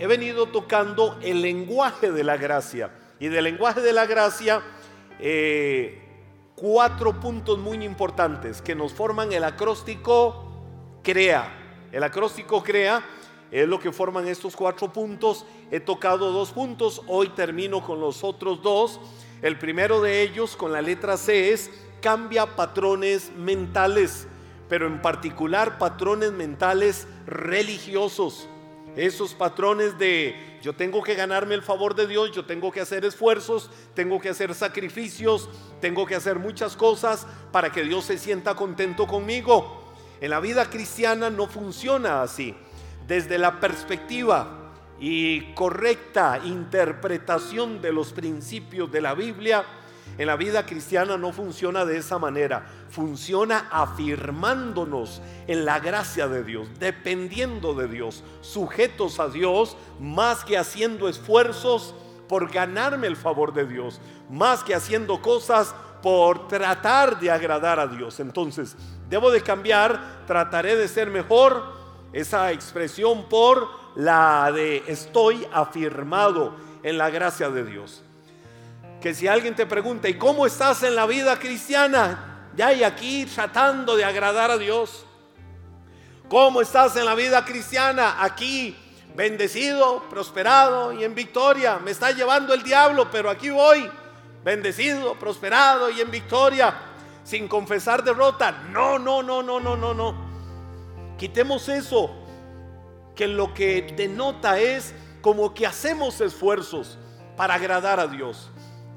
he venido tocando el lenguaje de la gracia. Y del lenguaje de la gracia, eh, cuatro puntos muy importantes que nos forman el acróstico CREA. El acróstico CREA es lo que forman estos cuatro puntos. He tocado dos puntos, hoy termino con los otros dos. El primero de ellos, con la letra C, es cambia patrones mentales, pero en particular patrones mentales religiosos. Esos patrones de yo tengo que ganarme el favor de Dios, yo tengo que hacer esfuerzos, tengo que hacer sacrificios, tengo que hacer muchas cosas para que Dios se sienta contento conmigo. En la vida cristiana no funciona así. Desde la perspectiva y correcta interpretación de los principios de la Biblia, en la vida cristiana no funciona de esa manera. Funciona afirmándonos en la gracia de Dios, dependiendo de Dios, sujetos a Dios, más que haciendo esfuerzos por ganarme el favor de Dios, más que haciendo cosas por tratar de agradar a Dios. Entonces, debo de cambiar, trataré de ser mejor, esa expresión por la de estoy afirmado en la gracia de Dios que si alguien te pregunta, ¿y cómo estás en la vida cristiana? Ya y aquí tratando de agradar a Dios. ¿Cómo estás en la vida cristiana? Aquí bendecido, prosperado y en victoria. Me está llevando el diablo, pero aquí voy, bendecido, prosperado y en victoria, sin confesar derrota. No, no, no, no, no, no, no. Quitemos eso, que lo que denota es como que hacemos esfuerzos para agradar a Dios.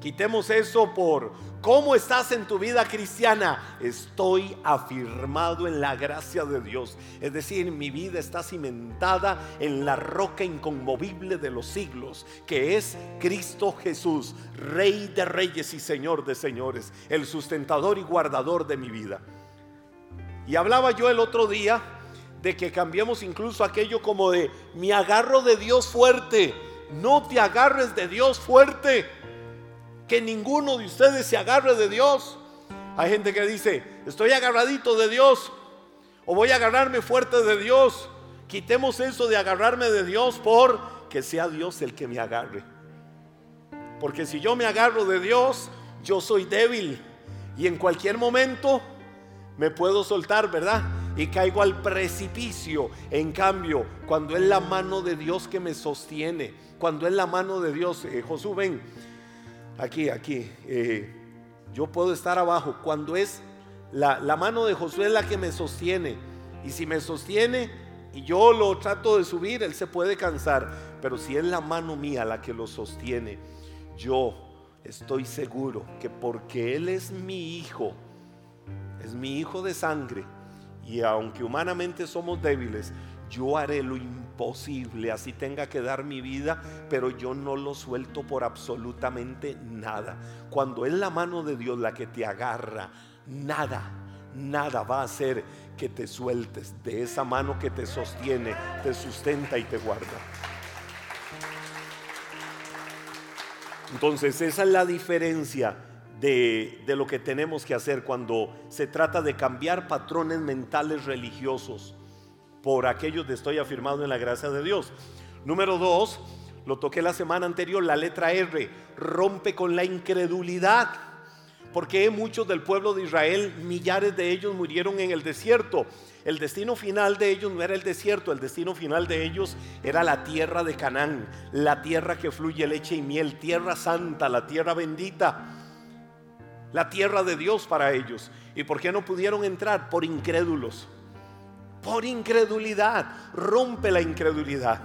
Quitemos eso por cómo estás en tu vida cristiana. Estoy afirmado en la gracia de Dios. Es decir, mi vida está cimentada en la roca inconmovible de los siglos, que es Cristo Jesús, Rey de reyes y Señor de señores, el sustentador y guardador de mi vida. Y hablaba yo el otro día de que cambiemos incluso aquello como de mi agarro de Dios fuerte. No te agarres de Dios fuerte que ninguno de ustedes se agarre de Dios. Hay gente que dice, estoy agarradito de Dios o voy a agarrarme fuerte de Dios. Quitemos eso de agarrarme de Dios por que sea Dios el que me agarre. Porque si yo me agarro de Dios, yo soy débil y en cualquier momento me puedo soltar, ¿verdad? Y caigo al precipicio. En cambio, cuando es la mano de Dios que me sostiene, cuando es la mano de Dios, eh, Josué, ven, aquí, aquí, eh, yo puedo estar abajo. Cuando es la, la mano de Josué la que me sostiene. Y si me sostiene y yo lo trato de subir, él se puede cansar. Pero si es la mano mía la que lo sostiene, yo estoy seguro que porque Él es mi hijo, es mi hijo de sangre, y aunque humanamente somos débiles, yo haré lo imposible, así tenga que dar mi vida, pero yo no lo suelto por absolutamente nada. Cuando es la mano de Dios la que te agarra, nada, nada va a hacer que te sueltes de esa mano que te sostiene, te sustenta y te guarda. Entonces esa es la diferencia de, de, lo que tenemos que hacer cuando se trata de cambiar patrones mentales religiosos por aquellos de estoy afirmado en la gracia de Dios. Número dos, lo toqué la semana anterior, la letra R, rompe con la incredulidad. Porque muchos del pueblo de Israel, millares de ellos murieron en el desierto. El destino final de ellos no era el desierto, el destino final de ellos era la tierra de Canaán, la tierra que fluye leche y miel, tierra santa, la tierra bendita, la tierra de Dios para ellos. ¿Y por qué no pudieron entrar? Por incrédulos por incredulidad. Rompe la incredulidad.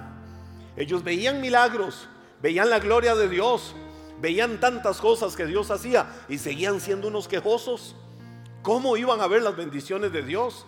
Ellos veían milagros, veían la gloria de Dios, veían tantas cosas que Dios hacía y seguían siendo unos quejosos. ¿Cómo iban a ver las bendiciones de Dios?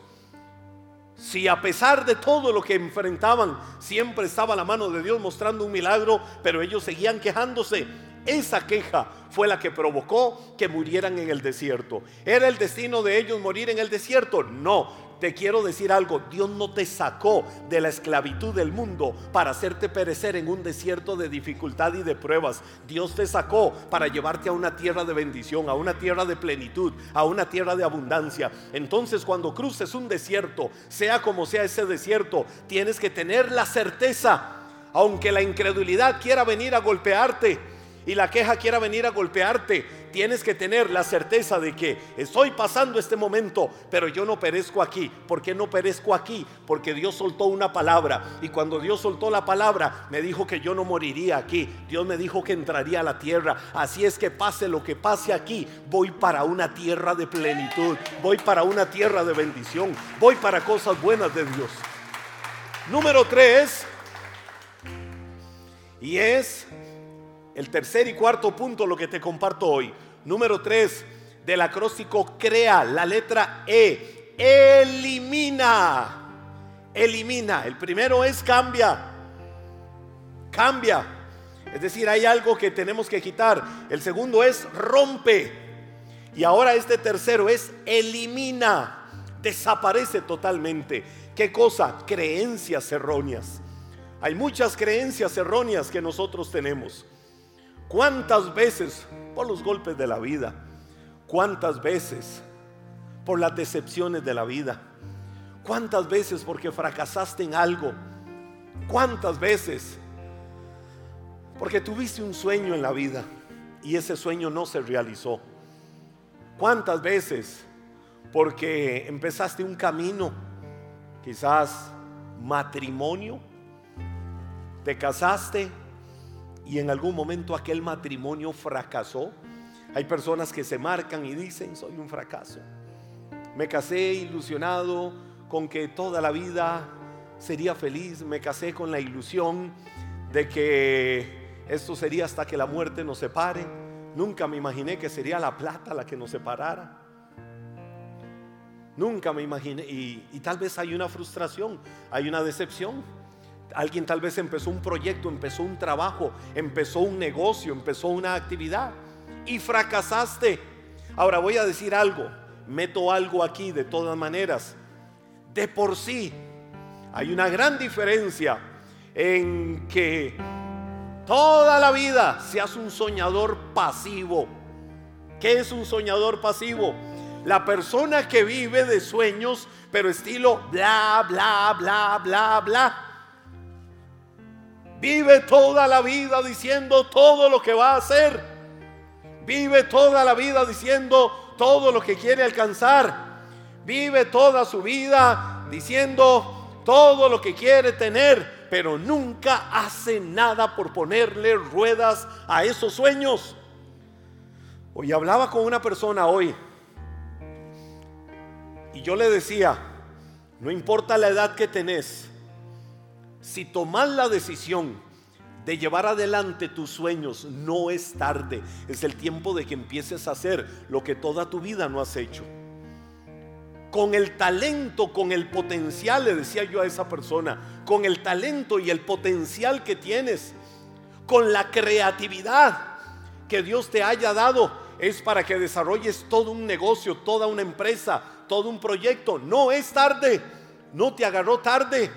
Si a pesar de todo lo que enfrentaban, siempre estaba la mano de Dios mostrando un milagro, pero ellos seguían quejándose. Esa queja fue la que provocó que murieran en el desierto. ¿Era el destino de ellos morir en el desierto? No, te quiero decir algo, Dios no te sacó de la esclavitud del mundo para hacerte perecer en un desierto de dificultad y de pruebas. Dios te sacó para llevarte a una tierra de bendición, a una tierra de plenitud, a una tierra de abundancia. Entonces cuando cruces un desierto, sea como sea ese desierto, tienes que tener la certeza Aunque la incredulidad quiera venir a golpearte y la queja quiera venir a golpearte, tienes que tener la certeza de que estoy pasando este momento, pero yo no perezco aquí. ¿Por qué no perezco aquí? Porque Dios soltó una palabra y cuando Dios soltó la palabra me dijo que yo no moriría aquí. Dios me dijo que entraría a la tierra. Así es que pase lo que pase aquí, voy para una tierra de plenitud, voy para una tierra de bendición, voy para cosas buenas de Dios. Número tres, y es el tercer y cuarto punto lo que te comparto hoy. Número tres del acróstico crea, la letra E, elimina. Elimina. El primero es cambia. Cambia. Es decir, hay algo que tenemos que quitar. El segundo es rompe. Y ahora este tercero es elimina. Desaparece totalmente. ¿Qué cosa? Creencias erróneas. Hay muchas creencias erróneas que nosotros tenemos. ¿Cuántas veces por los golpes de la vida? ¿Cuántas veces por las decepciones de la vida? ¿Cuántas veces porque fracasaste en algo? ¿Cuántas veces porque tuviste un sueño en la vida y ese sueño no se realizó? ¿Cuántas veces porque empezaste un camino, quizás matrimonio, te casaste y en algún momento aquel matrimonio fracasó. Hay personas que se marcan y dicen, soy un fracaso. Me casé ilusionado con que toda la vida sería feliz. Me casé con la ilusión de que esto sería hasta que la muerte nos separe. Nunca me imaginé que sería la plata la que nos separara. Nunca me imaginé. Y, y tal vez hay una frustración, hay una decepción. Alguien tal vez empezó un proyecto, empezó un trabajo, empezó un negocio, empezó una actividad y fracasaste. Ahora voy a decir algo, meto algo aquí de todas maneras. De por sí hay una gran diferencia en que toda la vida seas un soñador pasivo. ¿Qué es un soñador pasivo? La persona que vive de sueños, pero estilo bla, bla, bla, bla, bla Vive toda la vida diciendo todo lo que va a hacer. Vive toda la vida diciendo todo lo que quiere alcanzar. Vive toda su vida diciendo todo lo que quiere tener, pero nunca hace nada por ponerle ruedas a esos sueños. Hoy hablaba con una persona hoy y yo le decía, no importa la edad que tenés, si tomas la decisión de llevar adelante tus sueños, no es tarde. Es el tiempo de que empieces a hacer lo que toda tu vida no has hecho. Con el talento, con el potencial, le decía yo a esa persona, con el talento y el potencial que tienes, con la creatividad que Dios te haya dado, es para que desarrolles todo un negocio, toda una empresa, todo un proyecto. No es tarde, no te agarró tarde.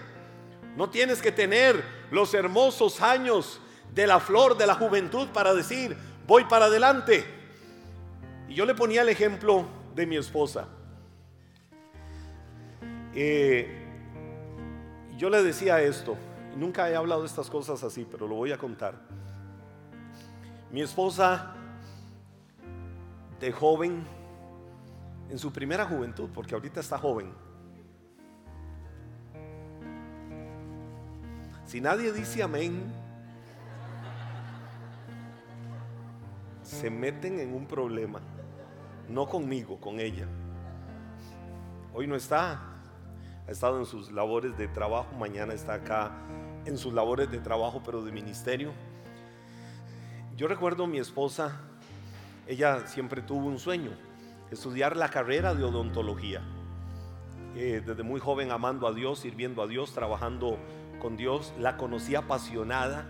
No tienes que tener los hermosos años de la flor de la juventud para decir, voy para adelante. Y yo le ponía el ejemplo de mi esposa. Eh, yo le decía esto, nunca he hablado de estas cosas así, pero lo voy a contar. Mi esposa de joven, en su primera juventud, porque ahorita está joven, Si nadie dice amén, se meten en un problema. No conmigo, con ella. Hoy no está. Ha estado en sus labores de trabajo. Mañana está acá en sus labores de trabajo, pero de ministerio. Yo recuerdo a mi esposa. Ella siempre tuvo un sueño. Estudiar la carrera de odontología. Eh, desde muy joven amando a Dios, sirviendo a Dios, trabajando con Dios, la conocí apasionada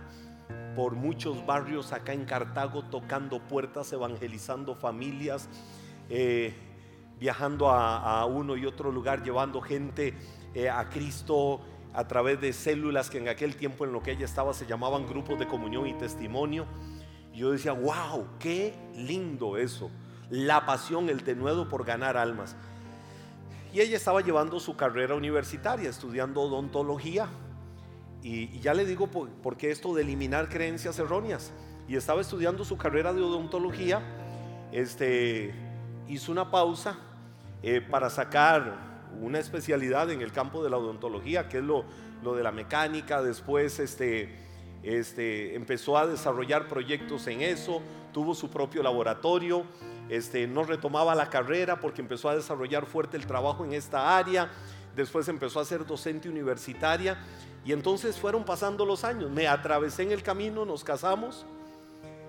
por muchos barrios acá en Cartago, tocando puertas, evangelizando familias, eh, viajando a, uno y otro lugar, llevando gente eh, a Cristo a través de células que en aquel tiempo en lo que ella estaba se llamaban grupos de comunión y testimonio. Yo decía, wow, qué lindo eso. La pasión, el denuedo por ganar almas. Y ella estaba llevando su carrera universitaria, estudiando odontología Y, ya le digo por, qué esto de eliminar creencias erróneas. Y estaba estudiando su carrera de odontología, este, hizo una pausa eh, para sacar una especialidad en el campo de la odontología, que es lo, lo de la mecánica, después este, este, empezó a desarrollar proyectos en eso, tuvo su propio laboratorio, este, no retomaba la carrera porque empezó a desarrollar fuerte el trabajo en esta área, después empezó a ser docente universitaria y entonces fueron pasando los años, me atravesé en el camino, nos casamos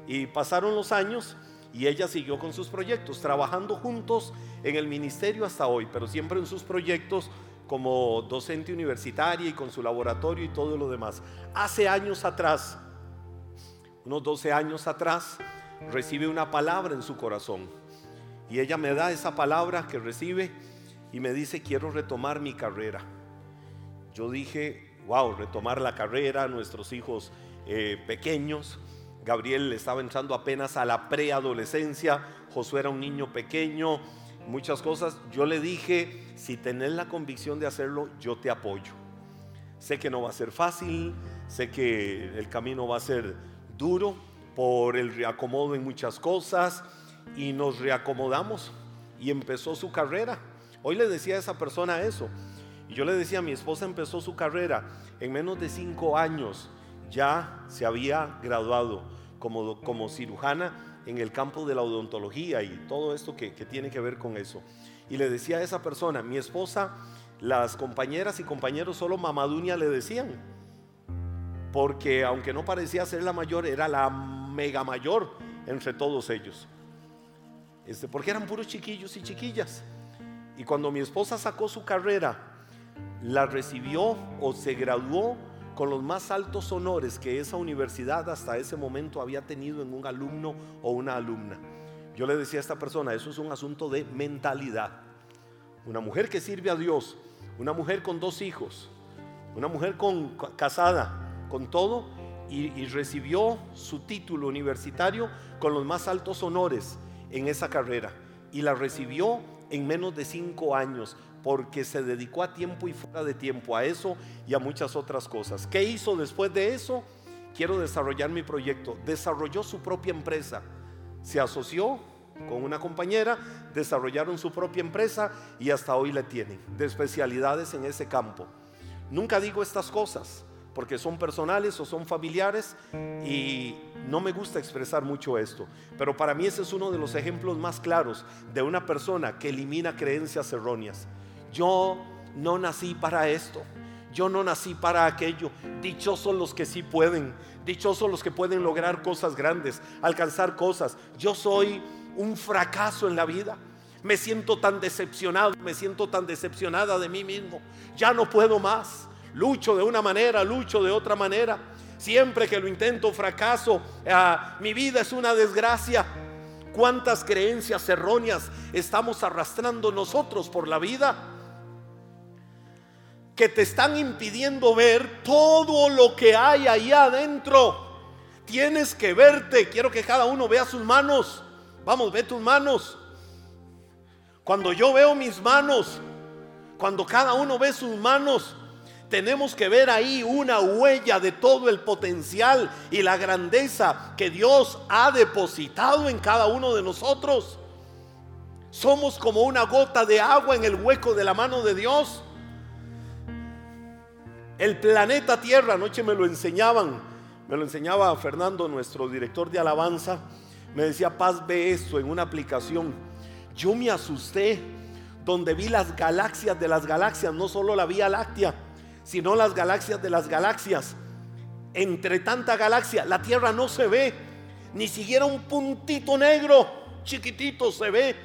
y pasaron los años y ella siguió con sus proyectos, trabajando juntos en el ministerio hasta hoy, pero siempre en sus proyectos como docente universitaria y con su laboratorio y todo lo demás. Hace años atrás, unos 12 años atrás, recibe una palabra en su corazón. Y ella me da esa palabra que recibe y me dice, quiero retomar mi carrera. Yo dije, wow, retomar la carrera, nuestros hijos eh, pequeños. Gabriel estaba entrando apenas a la preadolescencia, Josué era un niño pequeño, muchas cosas. Yo le dije, si tenés la convicción de hacerlo, yo te apoyo. Sé que no va a ser fácil, sé que el camino va a ser duro por el reacomodo en muchas cosas y nos reacomodamos y empezó su carrera. Hoy le decía a esa persona eso. Y yo le decía, mi esposa empezó su carrera en menos de cinco años, ya se había graduado como, como cirujana en el campo de la odontología y todo esto que, tiene que ver con eso. Y le decía a esa persona, mi esposa, las compañeras y compañeros solo mamaduña le decían, porque aunque no parecía ser la mayor, era la mega mayor entre todos ellos. Este, porque eran puros chiquillos y chiquillas. Y cuando mi esposa sacó su carrera, la recibió o se graduó con los más altos honores que esa universidad hasta ese momento había tenido en un alumno o una alumna. Yo le decía a esta persona, eso es un asunto de mentalidad. Una mujer que sirve a Dios, una mujer con dos hijos, una mujer casada, con todo, y recibió su título universitario con los más altos honores en esa carrera. Y la recibió en menos de cinco años porque se dedicó a tiempo y fuera de tiempo a eso y a muchas otras cosas. ¿Qué hizo después de eso? Quiero desarrollar mi proyecto. Desarrolló su propia empresa. Se asoció con una compañera, desarrollaron su propia empresa y hasta hoy la tienen, de especialidades en ese campo. Nunca digo estas cosas porque son personales o son familiares y no me gusta expresar mucho esto, pero para mí ese es uno de los ejemplos más claros de una persona que elimina creencias erróneas yo no nací para esto, yo no nací para aquello. Dichosos los que sí pueden, dichosos los que pueden lograr cosas grandes, alcanzar cosas. Yo soy un fracaso en la vida. Me siento tan decepcionado, me siento tan decepcionada de mí mismo. Ya no puedo más. Lucho de una manera, lucho de otra manera. Siempre que lo intento, fracaso. Ah, mi vida es una desgracia. ¿Cuántas creencias erróneas estamos arrastrando nosotros por la vida? que te están impidiendo ver todo lo que hay ahí adentro. Tienes que verte. Quiero que cada uno vea sus manos. Vamos, ve tus manos. Cuando yo veo mis manos, cuando cada uno ve sus manos, tenemos que ver ahí una huella de todo el potencial y la grandeza que Dios ha depositado en cada uno de nosotros. Somos como una gota de agua en el hueco de la mano de Dios. El planeta Tierra, anoche me lo enseñaban, me lo enseñaba Fernando, nuestro director de alabanza, me decía, Paz, ve esto en una aplicación. Yo me asusté donde vi las galaxias de las galaxias, no solo la Vía Láctea, sino las galaxias de las galaxias. Entre tanta galaxia, la Tierra no se ve, ni siquiera un puntito negro, chiquitito se ve,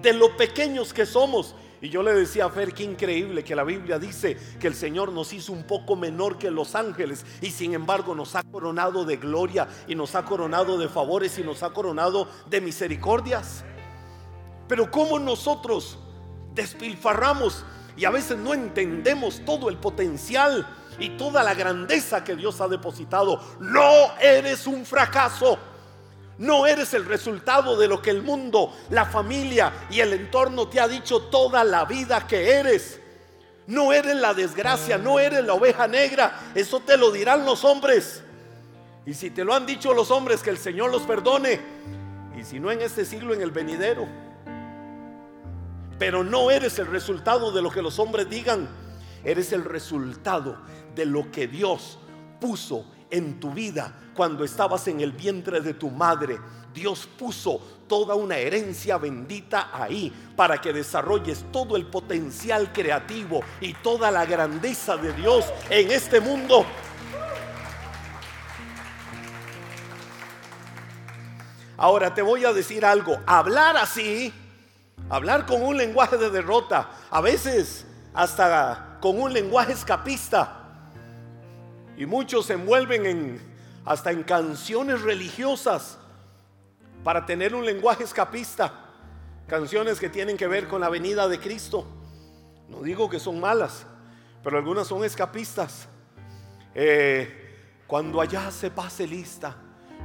de lo pequeños que somos. Y yo le decía a Fer, qué increíble que la Biblia dice que el Señor nos hizo un poco menor que los ángeles y sin embargo nos ha coronado de gloria y nos ha coronado de favores y nos ha coronado de misericordias. Pero como nosotros despilfarramos y a veces no entendemos todo el potencial y toda la grandeza que Dios ha depositado, no eres un fracaso. No eres el resultado de lo que el mundo, la familia y el entorno te ha dicho toda la vida que eres. No eres la desgracia, no eres la oveja negra. Eso te lo dirán los hombres. Y si te lo han dicho los hombres, que el Señor los perdone. Y si no en este siglo, en el venidero. Pero no eres el resultado de lo que los hombres digan. Eres el resultado de lo que Dios puso en tu vida cuando estabas en el vientre de tu madre. Dios puso toda una herencia bendita ahí para que desarrolles todo el potencial creativo y toda la grandeza de Dios en este mundo. Ahora te voy a decir algo, hablar así, hablar con un lenguaje de derrota, a veces hasta con un lenguaje escapista. Y muchos se envuelven en hasta en canciones religiosas para tener un lenguaje escapista. Canciones que tienen que ver con la venida de Cristo. No digo que son malas, pero algunas son escapistas. Eh, cuando allá se pase lista,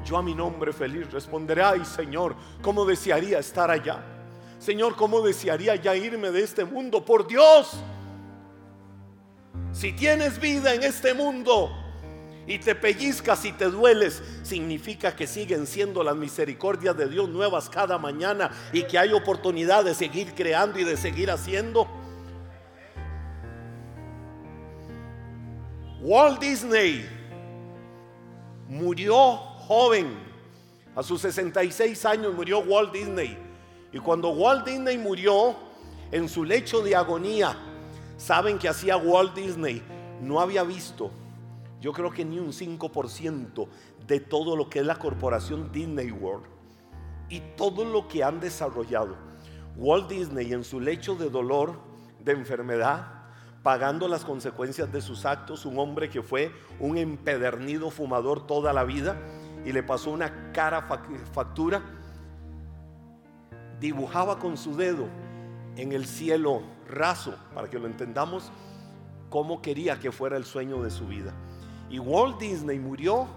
yo a mi nombre feliz responderé, ay Señor, ¿cómo desearía estar allá? Señor, ¿cómo desearía ya irme de este mundo? Por Dios, si tienes vida en este mundo, y te pellizcas y te dueles, significa que siguen siendo las misericordias de Dios nuevas cada mañana y que hay oportunidad de seguir creando y de seguir haciendo. Walt Disney murió joven, a sus 66 años murió Walt Disney. Y cuando Walt Disney murió, en su lecho de agonía, ¿saben que hacía Walt Disney? No había visto yo creo que ni un 5% de todo lo que es la corporación Disney World y todo lo que han desarrollado. Walt Disney en su lecho de dolor, de enfermedad, pagando las consecuencias de sus actos, un hombre que fue un empedernido fumador toda la vida y le pasó una cara factura, dibujaba con su dedo en el cielo raso, para que lo entendamos, cómo quería que fuera el sueño de su vida. Y Walt Disney murió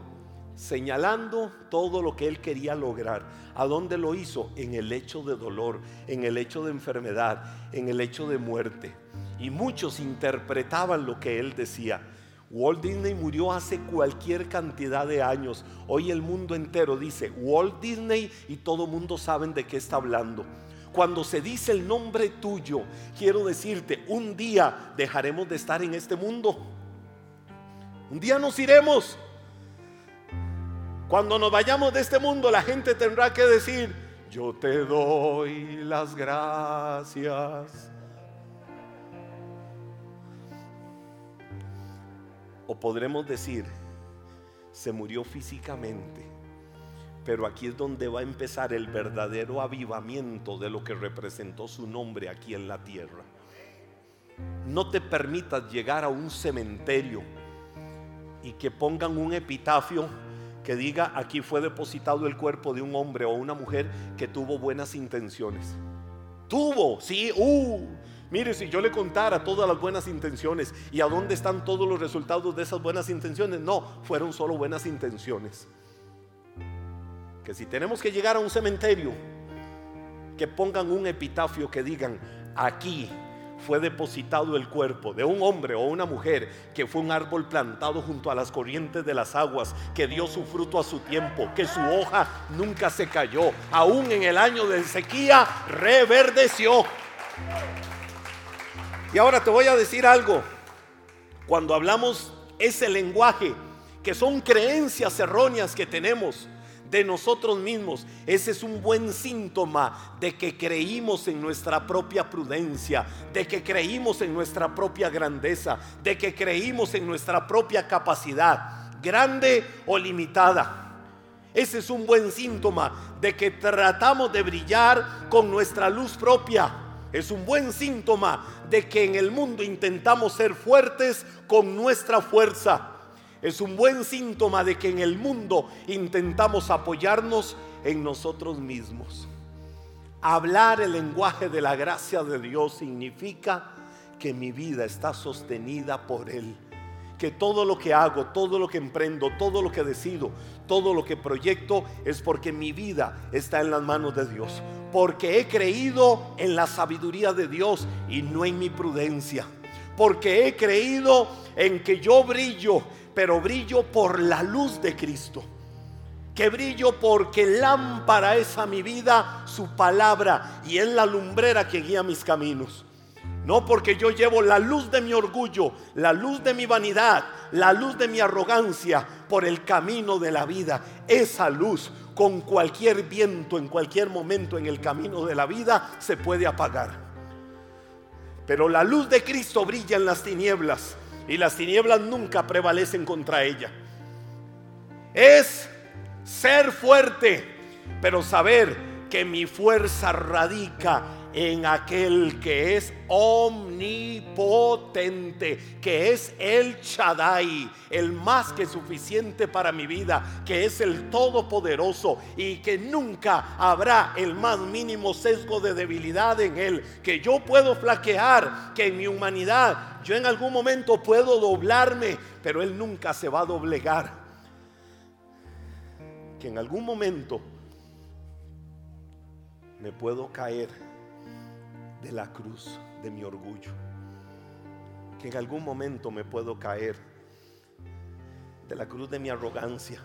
señalando todo lo que él quería lograr. ¿A dónde lo hizo? En el hecho de dolor, en el hecho de enfermedad, en el hecho de muerte. Y muchos interpretaban lo que él decía. Walt Disney murió hace cualquier cantidad de años. Hoy el mundo entero dice Walt Disney y todo mundo sabe de qué está hablando. Cuando se dice el nombre tuyo, quiero decirte, un día dejaremos de estar en este mundo. Un día nos iremos. Cuando nos vayamos de este mundo, la gente tendrá que decir, yo te doy las gracias. O podremos decir, se murió físicamente, pero aquí es donde va a empezar el verdadero avivamiento de lo que representó su nombre aquí en la tierra. No te permitas llegar a un cementerio y que pongan un epitafio que diga aquí fue depositado el cuerpo de un hombre o una mujer que tuvo buenas intenciones. Tuvo, sí, uh. Mire, si yo le contara todas las buenas intenciones y a dónde están todos los resultados de esas buenas intenciones, no, fueron solo buenas intenciones. Que si tenemos que llegar a un cementerio, que pongan un epitafio que digan, aquí fue depositado el cuerpo de un hombre o una mujer que fue un árbol plantado junto a las corrientes de las aguas, que dio su fruto a su tiempo, que su hoja nunca se cayó, aún en el año de sequía reverdeció. Y ahora te voy a decir algo, cuando hablamos ese lenguaje, que son creencias erróneas que tenemos, de nosotros mismos. Ese es un buen síntoma de que creímos en nuestra propia prudencia, de que creímos en nuestra propia grandeza, de que creímos en nuestra propia capacidad, grande o limitada. Ese es un buen síntoma de que tratamos de brillar con nuestra luz propia. Es un buen síntoma de que en el mundo intentamos ser fuertes con nuestra fuerza es un buen síntoma de que en el mundo intentamos apoyarnos en nosotros mismos. Hablar el lenguaje de la gracia de Dios significa que mi vida está sostenida por Él. Que todo lo que hago, todo lo que emprendo, todo lo que decido, todo lo que proyecto es porque mi vida está en las manos de Dios. Porque he creído en la sabiduría de Dios y no en mi prudencia porque he creído en que yo brillo, pero brillo por la luz de Cristo. Que brillo porque lámpara es a mi vida su palabra y es la lumbrera que guía mis caminos. No porque yo llevo la luz de mi orgullo, la luz de mi vanidad, la luz de mi arrogancia por el camino de la vida. Esa luz con cualquier viento, en cualquier momento en el camino de la vida, se puede apagar. Pero la luz de Cristo brilla en las tinieblas y las tinieblas nunca prevalecen contra ella. Es ser fuerte, pero saber que mi fuerza radica en aquel que es omnipotente, que es el Shaddai, el más que suficiente para mi vida, que es el todopoderoso y que nunca habrá el más mínimo sesgo de debilidad en él, que yo puedo flaquear, que en mi humanidad yo en algún momento puedo doblarme, pero él nunca se va a doblegar. Que en algún momento me puedo caer de la cruz de mi orgullo. Que en algún momento me puedo caer de la cruz de mi arrogancia.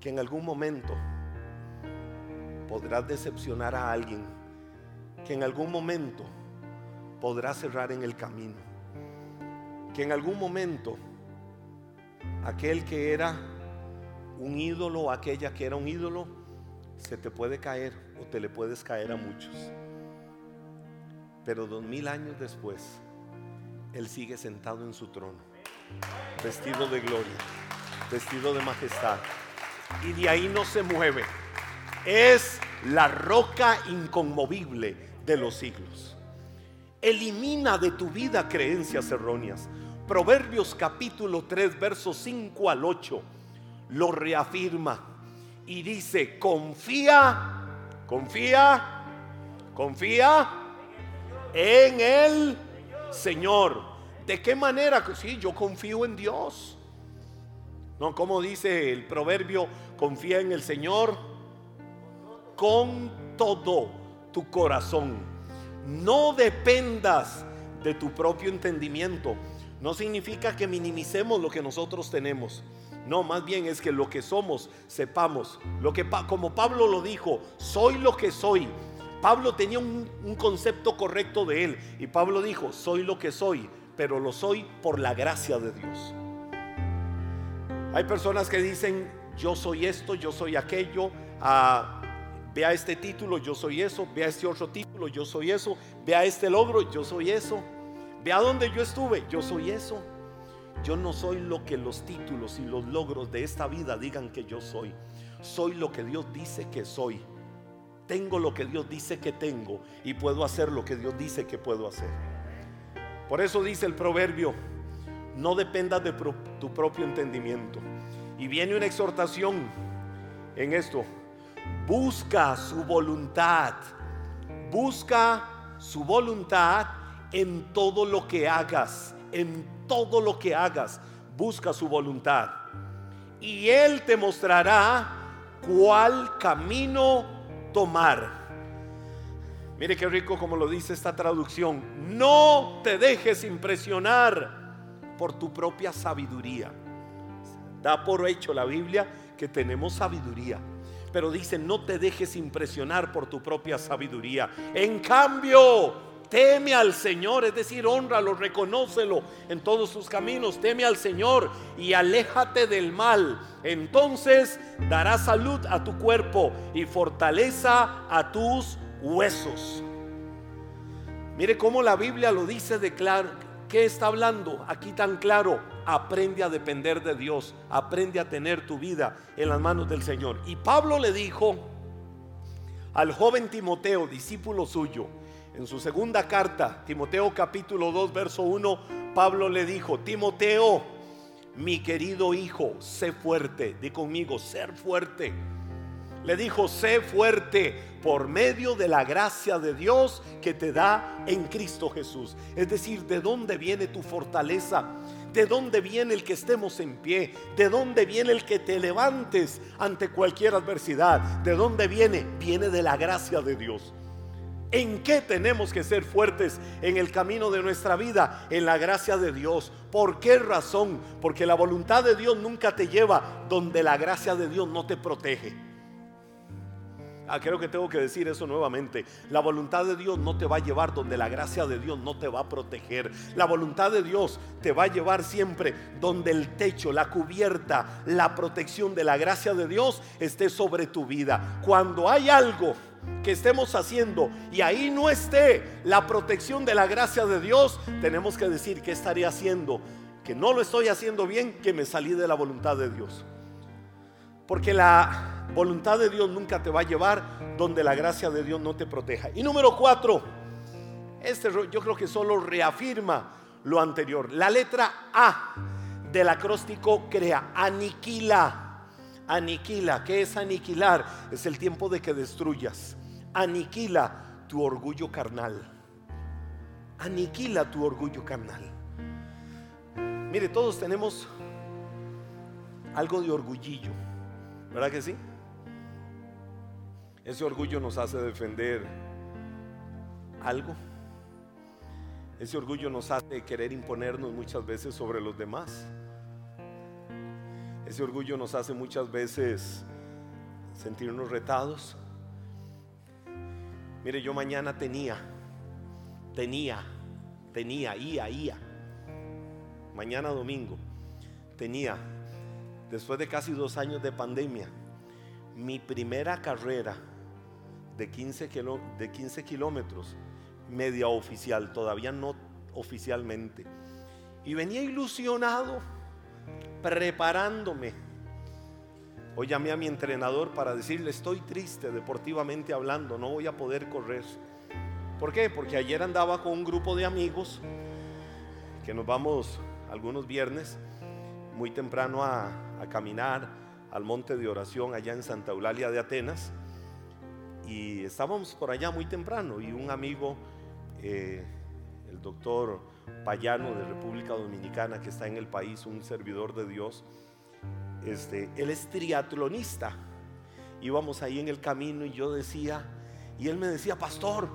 Que en algún momento podrás decepcionar a alguien. Que en algún momento podrás cerrar en el camino. Que en algún momento aquel que era un ídolo, aquella que era un ídolo, se te puede caer o te le puedes caer a muchos. Pero dos mil años después, Él sigue sentado en su trono, vestido de gloria, vestido de majestad. Y de ahí no se mueve. Es la roca inconmovible de los siglos. Elimina de tu vida creencias erróneas. Proverbios capítulo 3, versos 5 al 8 lo reafirma y dice, confía, confía, confía en el Señor. ¿De qué manera? Sí, yo confío en Dios. No, como dice el proverbio, confía en el Señor con todo tu corazón. No dependas de tu propio entendimiento. No significa que minimicemos lo que nosotros tenemos. No, más bien es que lo que somos sepamos. Lo que como Pablo lo dijo, soy lo que soy Pablo tenía un, concepto correcto de él y Pablo dijo, soy lo que soy, pero lo soy por la gracia de Dios. Hay personas que dicen, yo soy esto, yo soy aquello, ah, vea este título, yo soy eso, vea este otro título, yo soy eso, vea este logro, yo soy eso, vea donde yo estuve, yo soy eso. Yo no soy lo que los títulos y los logros de esta vida digan que yo soy. Soy lo que Dios dice que soy tengo lo que Dios dice que tengo y puedo hacer lo que Dios dice que puedo hacer. Por eso dice el proverbio, no dependas de tu propio entendimiento. Y viene una exhortación en esto. Busca su voluntad. Busca su voluntad en todo lo que hagas. En todo lo que hagas. Busca su voluntad. Y Él te mostrará cuál camino tomar. Mire qué rico como lo dice esta traducción. No te dejes impresionar por tu propia sabiduría. Da por hecho la Biblia que tenemos sabiduría. Pero dice, no te dejes impresionar por tu propia sabiduría. En cambio, teme al Señor, es decir, honralo, reconócelo en todos sus caminos, teme al Señor y aléjate del mal. Entonces dará salud a tu cuerpo y fortaleza a tus huesos. Mire cómo la Biblia lo dice de claro. ¿Qué está hablando aquí tan claro? Aprende a depender de Dios, aprende a tener tu vida en las manos del Señor. Y Pablo le dijo al joven Timoteo, discípulo suyo, en su segunda carta, Timoteo capítulo 2, verso 1, Pablo le dijo, Timoteo, mi querido hijo, sé fuerte, di conmigo, ser fuerte. Le dijo, sé fuerte por medio de la gracia de Dios que te da en Cristo Jesús. Es decir, ¿de dónde viene tu fortaleza? ¿De dónde viene el que estemos en pie? ¿De dónde viene el que te levantes ante cualquier adversidad? ¿De dónde viene? Viene de la gracia de Dios. ¿En qué tenemos que ser fuertes en el camino de nuestra vida? En la gracia de Dios. ¿Por qué razón? Porque la voluntad de Dios nunca te lleva donde la gracia de Dios no te protege. Ah, creo que tengo que decir eso nuevamente. La voluntad de Dios no te va a llevar donde la gracia de Dios no te va a proteger. La voluntad de Dios te va a llevar siempre donde el techo, la cubierta, la protección de la gracia de Dios esté sobre tu vida. Cuando hay algo que estemos haciendo y ahí no esté la protección de la gracia de Dios, tenemos que decir que estaría haciendo, que no lo estoy haciendo bien, que me salí de la voluntad de Dios. Porque la voluntad de Dios nunca te va a llevar donde la gracia de Dios no te proteja. Y número cuatro, este yo creo que solo reafirma lo anterior. La letra A del acróstico crea, aniquila, aniquila. ¿Qué es aniquilar? Es el tiempo de que destruyas. Aniquila tu orgullo carnal. Aniquila tu orgullo carnal. Mire, todos tenemos algo de orgullillo. ¿Verdad que sí? Ese orgullo nos hace defender algo. Ese orgullo nos hace querer imponernos muchas veces sobre los demás. Ese orgullo nos hace muchas veces sentirnos retados. Mire, yo mañana tenía, tenía, tenía, ia, ia. Mañana domingo, tenía después de casi dos años de pandemia, mi primera carrera de 15, de 15 kilómetros, media oficial, todavía no oficialmente. Y venía ilusionado, preparándome. Hoy llamé a mi entrenador para decirle, estoy triste deportivamente hablando, no voy a poder correr. ¿Por qué? Porque ayer andaba con un grupo de amigos que nos vamos algunos viernes muy temprano a, caminar al monte de oración allá en Santa Eulalia de Atenas. Y estábamos por allá muy temprano y un amigo, eh, el doctor Payano de República Dominicana, que está en el país, un servidor de Dios, este, él es triatlonista. Íbamos ahí en el camino y yo decía, y él me decía, pastor,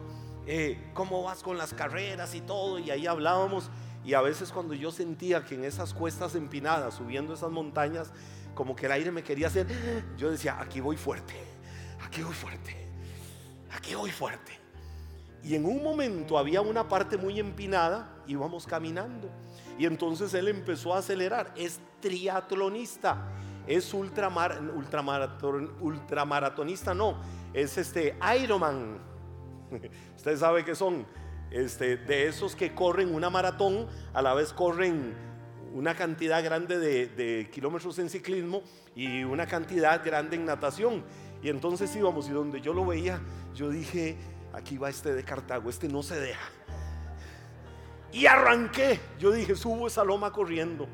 eh, ¿cómo vas con las carreras y todo? Y ahí hablábamos y a veces cuando yo sentía que en esas cuestas empinadas, subiendo esas montañas, como que el aire me quería hacer, yo decía, aquí voy fuerte, aquí voy fuerte, aquí voy fuerte. Y en un momento había una parte muy empinada, íbamos caminando. Y entonces él empezó a acelerar. Es triatlonista, es ultramar, ultramaratonista, no, es este Ironman. Usted sabe que son este, de esos que corren una maratón, a la vez corren una cantidad grande de, kilómetros en ciclismo y una cantidad grande en natación. Y entonces íbamos y donde yo lo veía, yo dije, aquí va este de Cartago, este no se deja. Y arranqué, yo dije, subo esa loma corriendo.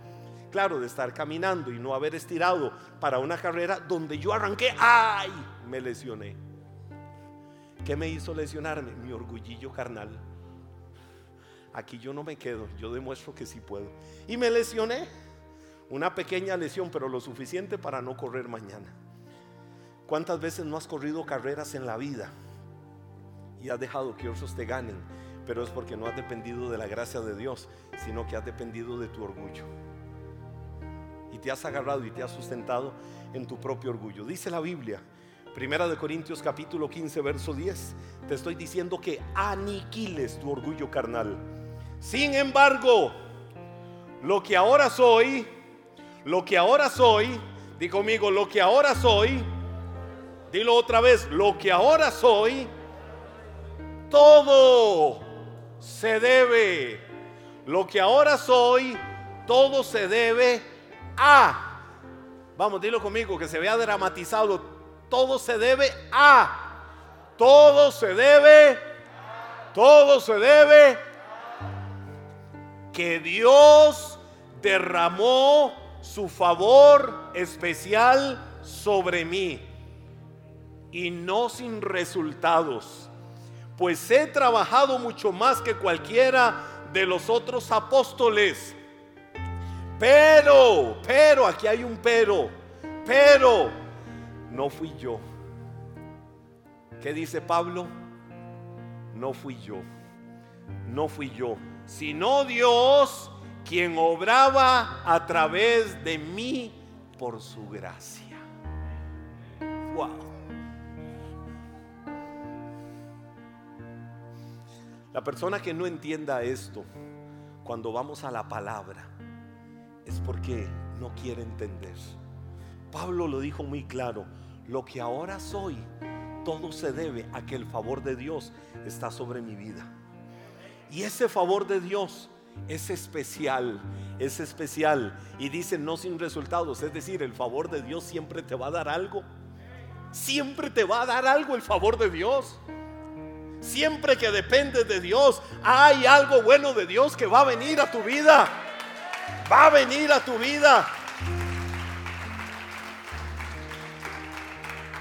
Claro, de estar caminando y no haber estirado para una carrera donde yo arranqué, ¡ay! Me lesioné. ¿Qué me hizo lesionarme? Mi orgullillo carnal aquí yo no me quedo, yo demuestro que sí puedo. Y me lesioné, una pequeña lesión, pero lo suficiente para no correr mañana. ¿Cuántas veces no has corrido carreras en la vida y has dejado que otros te ganen? Pero es porque no has dependido de la gracia de Dios, sino que has dependido de tu orgullo. Y te has agarrado y te has sustentado en tu propio orgullo. Dice la Biblia, Primera de Corintios capítulo 15, verso 10, te estoy diciendo que aniquiles tu orgullo carnal sin embargo, lo que ahora soy, lo que ahora soy, di conmigo, lo que ahora soy, dilo otra vez, lo que ahora soy, todo se debe, lo que ahora soy, todo se debe a, vamos, dilo conmigo, que se vea dramatizado, todo se debe a, todo se debe, todo se debe. Que Dios derramó su favor especial sobre mí. Y no sin resultados, pues he trabajado mucho más que cualquiera de los otros apóstoles. Pero, pero, aquí hay un pero, pero, no fui yo. ¿Qué dice Pablo? no fui yo, no fui yo, sino Dios quien obraba a través de mí por su gracia. Wow. La persona que no entienda esto, cuando vamos a la palabra, es porque no quiere entender. Pablo lo dijo muy claro, lo que ahora soy, todo se debe a que el favor de Dios está sobre mi vida. Y ese favor de Dios es especial, es especial. Y dice no sin resultados, es decir, el favor de Dios siempre te va a dar algo. Siempre te va a dar algo el favor de Dios. Siempre que dependes de Dios, hay algo bueno de Dios que va a venir a tu vida. Va a venir a tu vida.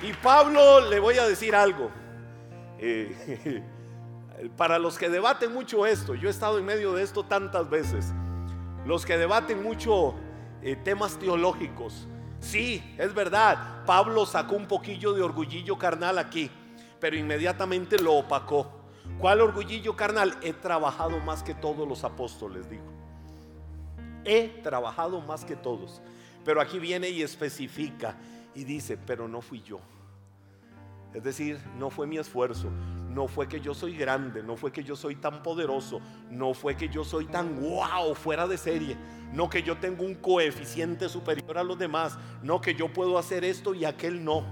Y Pablo le voy a decir algo. Eh, para los que debaten mucho esto, yo he estado en medio de esto tantas veces. Los que debaten mucho eh, temas teológicos. Sí, es verdad. Pablo sacó un poquillo de orgullillo carnal aquí, pero inmediatamente lo opacó. ¿Cuál orgullillo carnal? He trabajado más que todos los apóstoles, dijo. He trabajado más que todos. Pero aquí viene y especifica y dice, pero no fui yo. Es decir, no fue mi esfuerzo, no fue que yo soy grande, no fue que yo soy tan poderoso, no fue que yo soy tan wow, fuera de serie, no que yo tengo un coeficiente superior a los demás, no que yo puedo hacer esto y aquel no.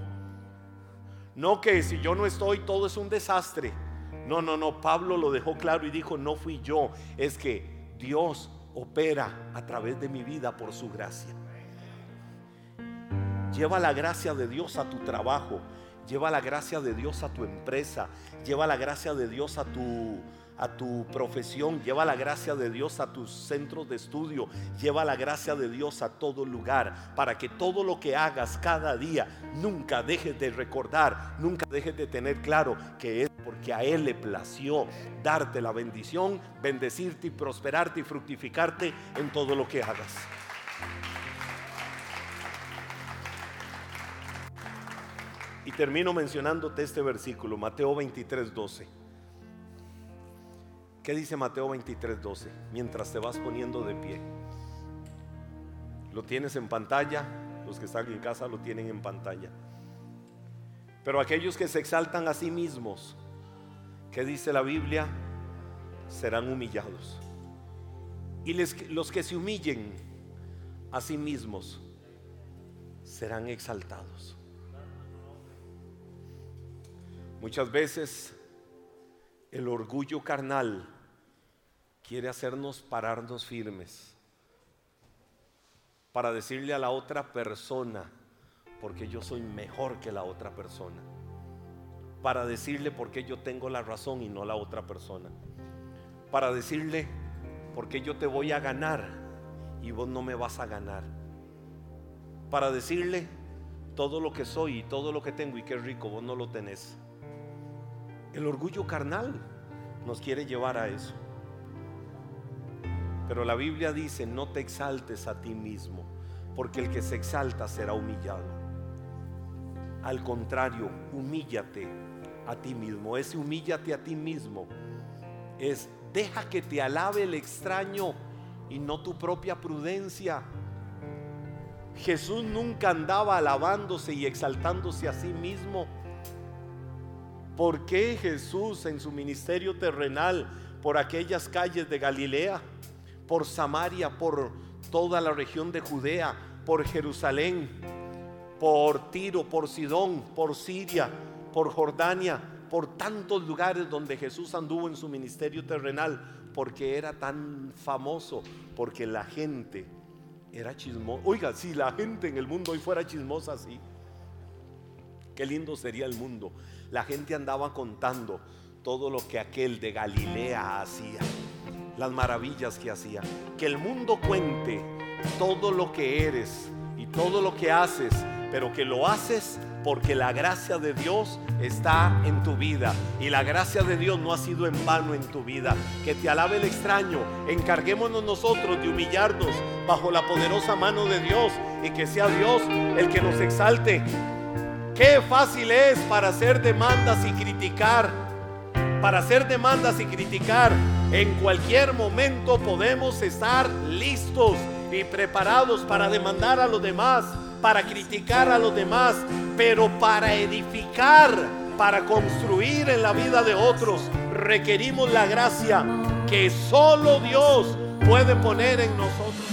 No que si yo no estoy todo es un desastre. No, no, no, Pablo lo dejó claro y dijo, no fui yo, es que Dios opera a través de mi vida por su gracia. Lleva la gracia de Dios a tu trabajo. Lleva la gracia de Dios a tu empresa. Lleva la gracia de Dios a tu, a tu profesión. Lleva la gracia de Dios a tus centros de estudio. Lleva la gracia de Dios a todo lugar. Para que todo lo que hagas cada día nunca dejes de recordar, nunca dejes de tener claro que es porque a Él le plació darte la bendición, bendecirte prosperarte y fructificarte en todo lo que hagas. Y termino mencionándote este versículo, Mateo 23, 12. ¿Qué dice Mateo 23, 12? Mientras te vas poniendo de pie. Lo tienes en pantalla, los que están en casa lo tienen en pantalla. Pero aquellos que se exaltan a sí mismos, ¿qué dice la Biblia? Serán humillados. Y los que se humillen a sí mismos serán exaltados. Muchas veces el orgullo carnal quiere hacernos pararnos firmes para decirle a la otra persona, porque yo soy mejor que la otra persona, para decirle porque yo tengo la razón y no la otra persona, para decirle porque yo te voy a ganar y vos no me vas a ganar, para decirle todo lo que soy y todo lo que tengo y qué rico, vos no lo tenés. El orgullo carnal nos quiere llevar a eso. Pero la Biblia dice, no te exaltes a ti mismo, porque el que se exalta será humillado. Al contrario, humíllate a ti mismo. Ese humíllate a ti mismo es deja que te alabe el extraño y no tu propia prudencia. Jesús nunca andaba alabándose y exaltándose a sí mismo. ¿Por qué Jesús en su ministerio terrenal por aquellas calles de Galilea, por Samaria, por toda la región de Judea, por Jerusalén, por Tiro, por Sidón, por Siria, por Jordania, por tantos lugares donde Jesús anduvo en su ministerio terrenal? Porque era tan famoso, porque la gente era chismosa. Oiga, si la gente en el mundo hoy fuera chismosa así, qué lindo sería el mundo la gente andaba contando todo lo que aquel de Galilea hacía, las maravillas que hacía. Que el mundo cuente todo lo que eres y todo lo que haces, pero que lo haces porque la gracia de Dios está en tu vida y la gracia de Dios no ha sido en vano en tu vida. Que te alabe el extraño, encarguémonos nosotros de humillarnos bajo la poderosa mano de Dios y que sea Dios el que nos exalte Qué fácil es para hacer demandas y criticar. para hacer demandas y criticar. En cualquier momento podemos estar listos y preparados para demandar a los demás, para criticar a los demás, pero para edificar, para construir en la vida de otros, requerimos la gracia que solo Dios puede poner en nosotros.